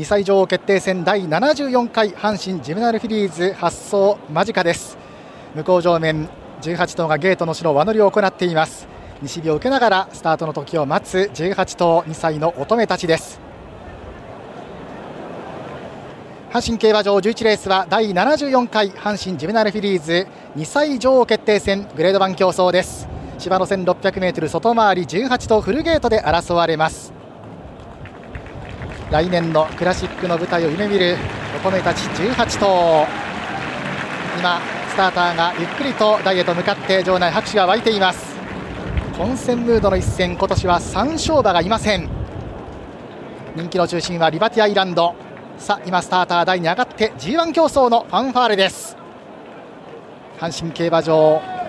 2歳女王決定戦第74回阪神ジムナルフィリーズ発送間近です。向こう上面18頭がゲートの城輪乗りを行っています。西日を受けながらスタートの時を待つ18頭2歳の乙女たちです。阪神競馬場11レースは第74回阪神ジムナルフィリーズ2歳女王決定戦グレード1競争です。芝の 1600m 外回り18頭フルゲートで争われます。来年のクラシックの舞台を夢見る乙女たち18頭。今スターターがゆっくりと台へと向かって場内拍手が沸いています。混戦ムードの一戦今年は3勝馬がいません。人気の中心はリバティアイランド。さあ今スターター台に上がって G1 競争のファンファーレです。阪神競馬場。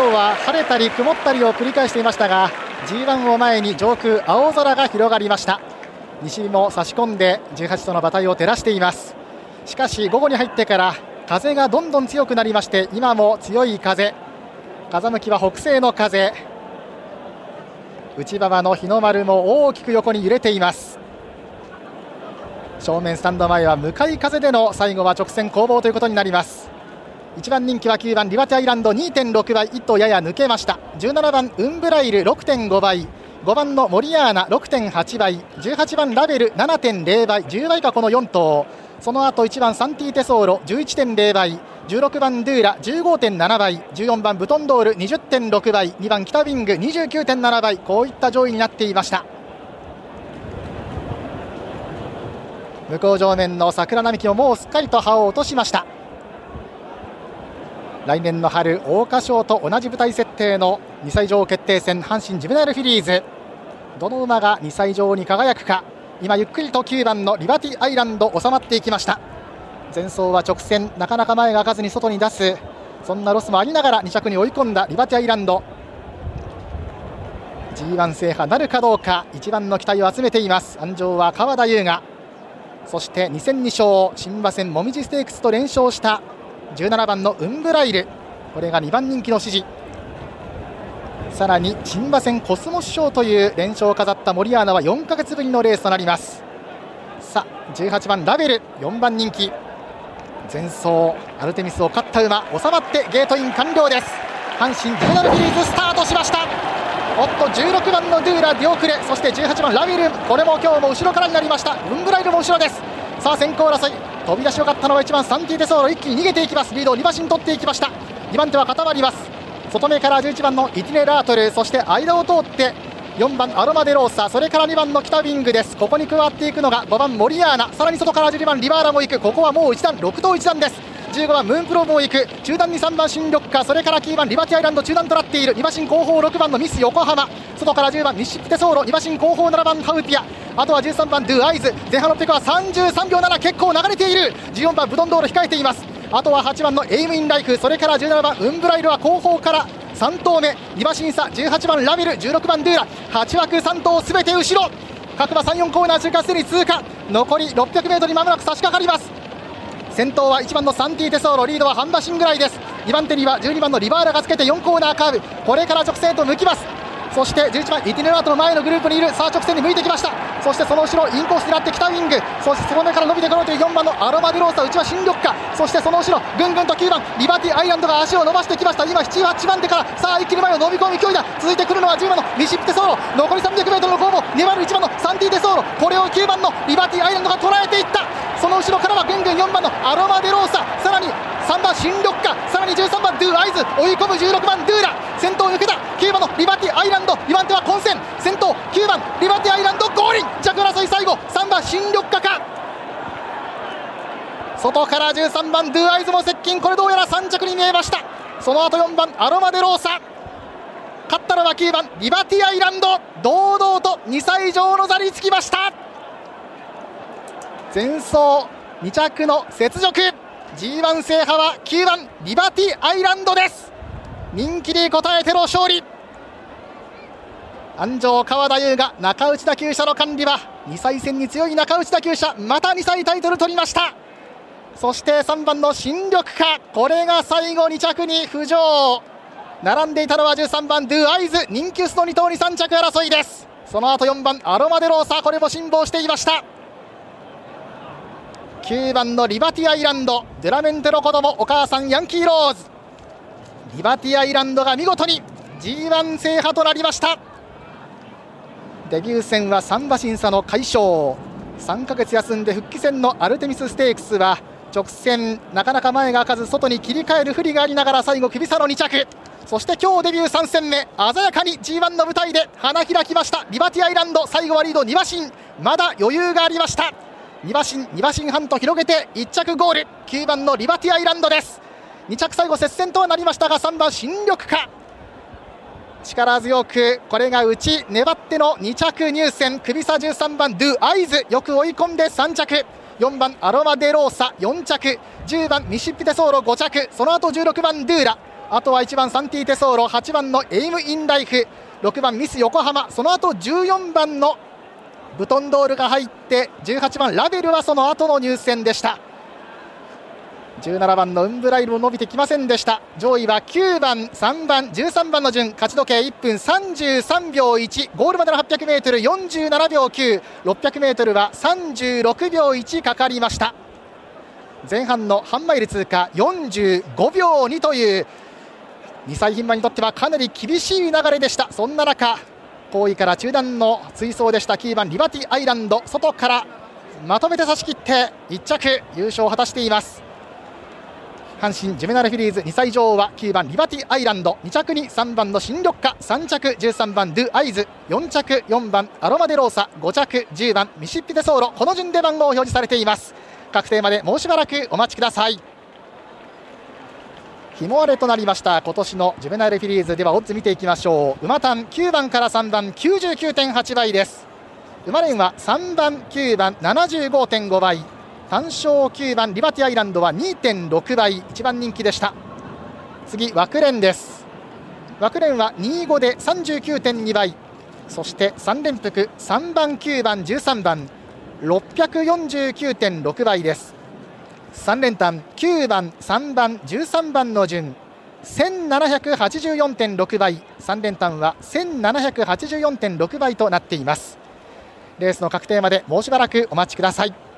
今日は晴れたり曇ったりを繰り返していましたが G1 を前に上空青空が広がりました。西日も差し込んで18との馬体を照らしています。しかし午後に入ってから風がどんどん強くなりまして今も強い風。風向きは北西の風。内側の日の丸も大きく横に揺れています。正面スタンド前は向かい風での最後は直線攻防ということになります。1番人気は9番リバティアイランド2.6倍1頭やや抜けました。17番ウンブライル6.5倍。5番のモリアーナ6.8倍。18番ラベル7.0倍。10倍かこの4頭。その後1番サンティーテソーロ11.0倍。16番ドゥーラ15.7倍。14番ブトンドール20.6倍。2番北ウィング29.7倍。こういった上位になっていました。向こう上面の桜並木ももうすっかりと葉を落としました。来年の春桜花賞と同じ舞台設定の2歳女王決定戦阪神ジムナイルフィリーズ。どの馬が2歳女王に輝くか。今ゆっくりと9番のリバティアイランド収まっていきました。前走は直線なかなか前が開かずに外に出す。そんなロスもありながら2着に追い込んだリバティアイランド。G1 制覇なるかどうか一番の期待を集めています。安城は川田優雅。そして2戦2勝新馬戦もみじステークスと連勝した17番のウンブライル。これが2番人気の支持さらに新馬戦コスモス賞という連勝を飾ったモリアーナは4ヶ月ぶりのレースとなります。さあ18番ラヴェル。4番人気。前走アルテミスを勝った馬。収まってゲートイン完了です。阪神ジュベナイルフィリーズスタートしました。おっと16番のドゥーラ出遅れそして18番ラヴェル。これも今日も後ろからになりました。ウンブライルも後ろです。さあ先行争い。飛び出しよかったのは1番サンティテソーロ一気に逃げていきます。リードを2馬身取っていきました。2番手は固まります。外目から11番のイティネラートルそして間を通って4番アロマデローサそれから2番の北ウィングです。ここに加わっていくのが5番モリアーナ。さらに外から12番リバーラも行く。ここはもう1段6等1段です。15番ムーンプロも行く中段に3番新緑化それから9番リバティアイランド中段となっている2馬身後方6番のミス横浜外から10番ミシプテソーロ2馬身後方7番ハウピアあとは13番ドゥアイズ前半600は33秒7結構流れている14番ブドンドール控えています。あとは8番のエイムインライフそれから17番ウンブライルは後方から3投目2馬審査18番ラビル16番ドゥーラ8枠3頭すべて後ろ。各馬34コーナー中間すでに通過。残り 600m にまもなく差し掛かります。先頭は1番のサンティテソーロリードは半馬身ぐらいです。2番手には12番のリバーラがつけて4コーナーカーブ。これから直線と抜きます。そして11番イティネラートの前のグループにいる。さあ直線に向いてきました。そしてその後ろインコースになって北ウィング。そしてその目から伸びてくるという4番のアロマデローサ。内は新緑化。そしてその後ろぐんぐんと9番リバティアイランドが足を伸ばしてきました。今78番手から。さあ一気に前を飲み込む勢いだ。続いてくるのは10番のミシップテソーロ。残り 300m の攻防粘る1番のサンティテソーロ。これを9番のリバティアイランドが捉えていった。その後ろからはぐんぐん4番のアロマデローサ。さらに3番新緑化。さらに13番ドゥアイズ追い込む16番ドゥーラ。先頭抜けた。9番のリバティアイランド。2番手は混戦。先頭9番リバティアイランドゴール着争い最後。3番新緑化か。外から13番ドゥーアイズも接近。これどうやら3着に見えました。その後4番アロマデローサ。勝ったのは9番リバティアイランド。堂々と2歳以上の座につきました。前走2着の雪辱。G1 制覇は9番リバティアイランドです。人気に応えての勝利。安城川田優が中内打球者の管理は2歳戦に強い中内打球者また2歳タイトル取りました。そして3番の新緑かこれが最後2着に浮上。並んでいたのは13番ドゥアイズ人気薄の2頭に3着争いです。その後4番アロマデローサこれも辛抱していました。9番のリバティアイランドデュラメンテの子供お母さんヤンキーローズ。リバティアイランドが見事に G1 制覇となりました。デビュー戦は3馬審査の快勝。3ヶ月休んで復帰戦のアルテミスステークスは直線なかなか前が開かず外に切り替える不利がありながら最後首差の2着そして今日デビュー3戦目鮮やかに G1 の舞台で花開きました。リバティアイランド最後はリード2馬身。まだ余裕がありました。2馬身2馬身半と広げて1着ゴール。9番のリバティアイランドです。2着最後接戦とはなりましたが3番新緑か力強くこれが内粘っての2着入線首差13番ドゥアイズ。よく追い込んで3着。4番アロマデローサ。4着。10番ミシッピテソーロ。5着。その後16番ドゥーラ。あとは1番サンティテソーロ。8番のエイムインライフ。6番ミス横浜。その後14番のブトンドールが入って18番ラベルはその後の入線でした。17番のウンブライルも伸びてきませんでした。上位は9番、3番、13番の順勝ち時計1分33秒1ゴールまでの 800m47 秒 9600m は36秒1かかりました。前半の半マイル通過45秒2という2歳牝馬にとってはかなり厳しい流れでした。そんな中後位から中段の追走でした。9番リバティアイランド。外からまとめて差し切って1着優勝を果たしています。阪神ジュメナルフィリーズ。2歳女王は9番リバティアイランド。2着に3番の新緑花3着13番ドゥアイズ。4着4番。アロマデローサ。5着10番。ミシッピテソーロ。この順で番号を表示されています。確定までもうしばらくお待ちください。ひも割れとなりました今年のジュベナイルフィリーズではオッズ見ていきましょう。馬単9番から3番99.8倍です。馬連は3番9番75.5倍。単勝9番リバティアイランドは2.6倍。一番人気でした。次枠連です。枠連は25で39.2倍。そして3連複3番9番13番。649.6倍です。3連単9番3番13番の順。1784.6倍。3連単は1784.6倍となっています。レースの確定までもうしばらくお待ちください。